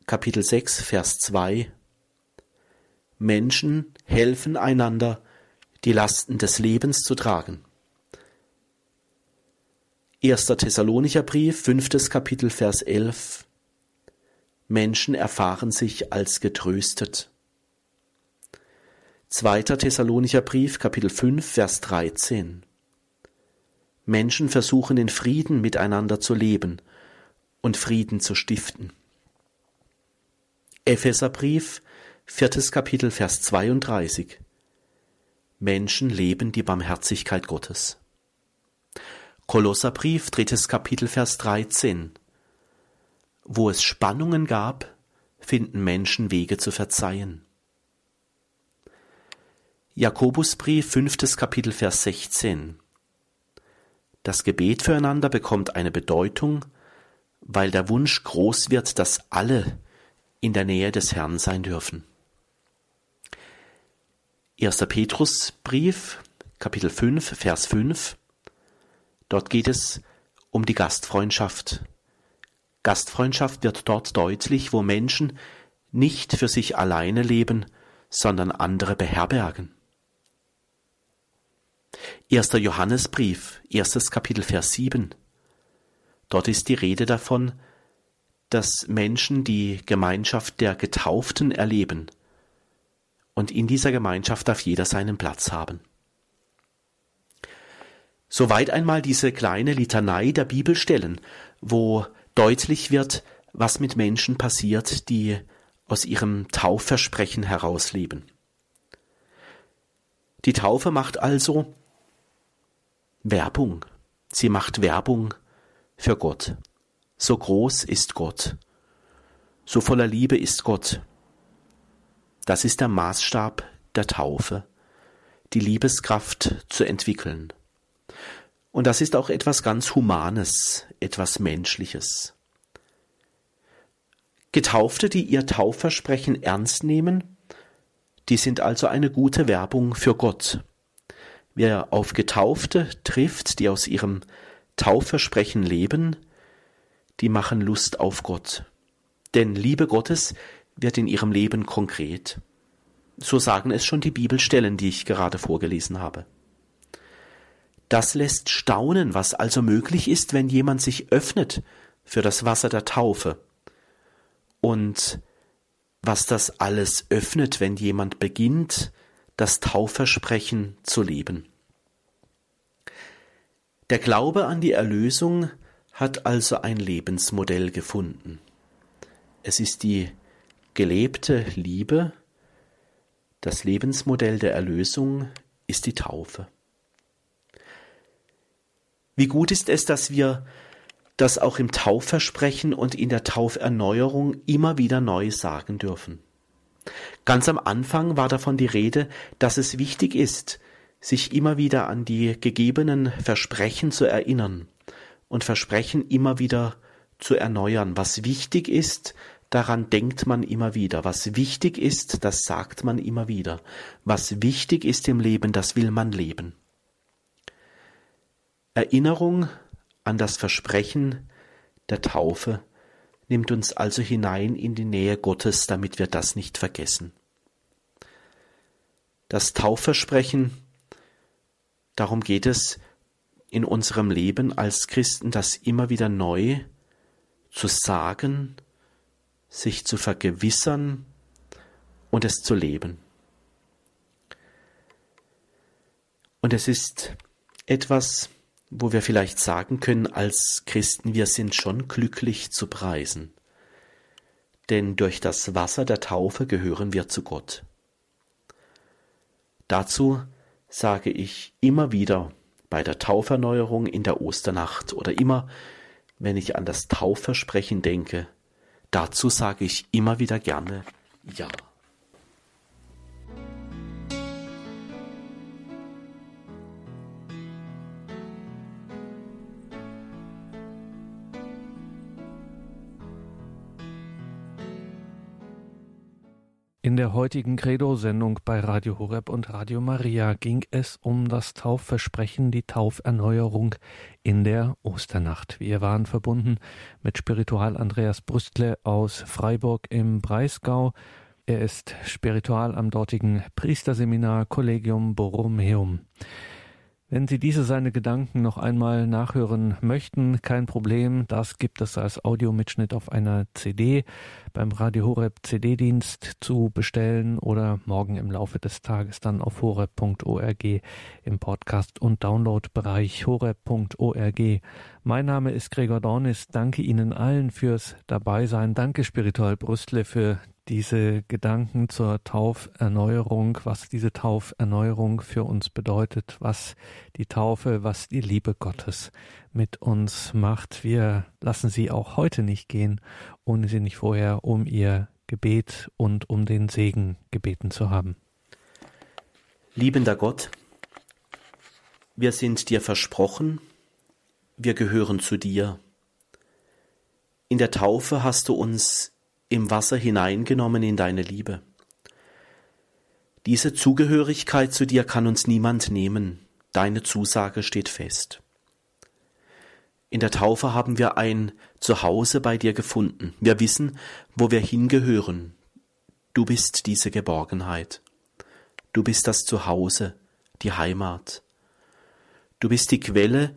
Kapitel 6 Vers 2 Menschen helfen einander, die Lasten des Lebens zu tragen. 1. Thessalonicher Brief, 5. Kapitel, Vers 11. Menschen erfahren sich als getröstet. 2. Thessalonicher Brief, Kapitel 5, Vers 13. Menschen versuchen in Frieden miteinander zu leben und Frieden zu stiften. Epheserbrief, viertes Kapitel, Vers 32. Menschen leben die Barmherzigkeit Gottes. Kolosserbrief, drittes Kapitel, Vers 13. Wo es Spannungen gab, finden Menschen Wege zu verzeihen. Jakobusbrief, fünftes Kapitel, Vers 16. Das Gebet füreinander bekommt eine Bedeutung, weil der Wunsch groß wird, dass alle in der Nähe des Herrn sein dürfen. 1. Petrusbrief, Kapitel 5, Vers 5. Dort geht es um die Gastfreundschaft. Gastfreundschaft wird dort deutlich, wo Menschen nicht für sich alleine leben, sondern andere beherbergen. 1. Johannesbrief, erstes Kapitel, Vers 7. Dort ist die Rede davon, dass Menschen die Gemeinschaft der Getauften erleben. Und in dieser Gemeinschaft darf jeder seinen Platz haben. Soweit einmal diese kleine Litanei der Bibelstellen, wo deutlich wird, was mit Menschen passiert, die aus ihrem Taufversprechen herausleben. Die Taufe macht also Werbung. Sie macht Werbung für Gott. So groß ist Gott. So voller Liebe ist Gott. Das ist der Maßstab der Taufe, die Liebeskraft zu entwickeln. Und das ist auch etwas ganz Humanes, etwas Menschliches. Getaufte, die ihr Taufversprechen ernst nehmen, die sind also eine gute Werbung für Gott. Wer auf Getaufte trifft, die aus ihrem Taufversprechen leben, die machen Lust auf Gott. Denn Liebe Gottes wird in ihrem Leben konkret. So sagen es schon die Bibelstellen, die ich gerade vorgelesen habe. Das lässt staunen, was also möglich ist, wenn jemand sich öffnet für das Wasser der Taufe. Und was das alles öffnet, wenn jemand beginnt, das Taufversprechen zu leben. Der Glaube an die Erlösung hat also ein Lebensmodell gefunden. Es ist die gelebte Liebe, das Lebensmodell der Erlösung ist die Taufe. Wie gut ist es, dass wir das auch im Taufversprechen und in der Tauferneuerung immer wieder neu sagen dürfen. Ganz am Anfang war davon die Rede, dass es wichtig ist, sich immer wieder an die gegebenen Versprechen zu erinnern und Versprechen immer wieder zu erneuern. Was wichtig ist, daran denkt man immer wieder. Was wichtig ist, das sagt man immer wieder. Was wichtig ist im Leben, das will man leben. Erinnerung an das Versprechen der Taufe nimmt uns also hinein in die Nähe Gottes, damit wir das nicht vergessen. Das Taufversprechen, darum geht es in unserem Leben als Christen, das immer wieder neu zu sagen, sich zu vergewissern und es zu leben. Und es ist etwas, wo wir vielleicht sagen können als Christen, wir sind schon glücklich zu preisen. Denn durch das Wasser der Taufe gehören wir zu Gott. Dazu sage ich immer wieder bei der Tauferneuerung in der Osternacht oder immer, wenn ich an das Taufversprechen denke, dazu sage ich immer wieder gerne Ja. In der heutigen Credo-Sendung bei Radio Horeb und Radio Maria ging es um das Taufversprechen, die Tauferneuerung in der Osternacht. Wir waren verbunden mit Spiritual Andreas Brüstle aus Freiburg im Breisgau. Er ist spiritual am dortigen Priesterseminar Collegium Borromeum. Wenn Sie diese seine Gedanken noch einmal nachhören möchten, kein Problem. Das gibt es als Audiomitschnitt auf einer CD beim Radio Horeb CD-Dienst zu bestellen oder morgen im Laufe des Tages dann auf horeb.org im Podcast- und Downloadbereich horeb.org. Mein Name ist Gregor Dornis. Danke Ihnen allen fürs Dabeisein. Danke Spiritual Brüstle für diese Gedanken zur Tauferneuerung, was diese Tauferneuerung für uns bedeutet, was die Taufe, was die Liebe Gottes mit uns macht. Wir lassen sie auch heute nicht gehen, ohne sie nicht vorher um ihr Gebet und um den Segen gebeten zu haben. Liebender Gott, wir sind dir versprochen, wir gehören zu dir. In der Taufe hast du uns im Wasser hineingenommen in deine Liebe. Diese Zugehörigkeit zu dir kann uns niemand nehmen. Deine Zusage steht fest. In der Taufe haben wir ein Zuhause bei dir gefunden. Wir wissen, wo wir hingehören. Du bist diese Geborgenheit. Du bist das Zuhause, die Heimat. Du bist die Quelle,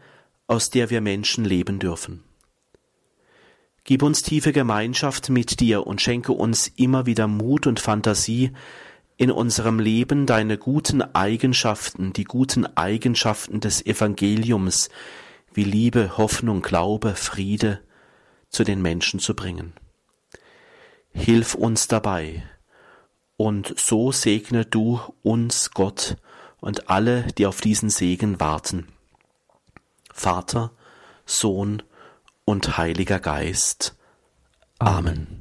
aus der wir Menschen leben dürfen. Gib uns tiefe Gemeinschaft mit dir und schenke uns immer wieder Mut und Fantasie, in unserem Leben deine guten Eigenschaften, die guten Eigenschaften des Evangeliums, wie Liebe, Hoffnung, Glaube, Friede, zu den Menschen zu bringen. Hilf uns dabei, und so segne du uns, Gott, und alle, die auf diesen Segen warten. Vater, Sohn und Heiliger Geist. Amen.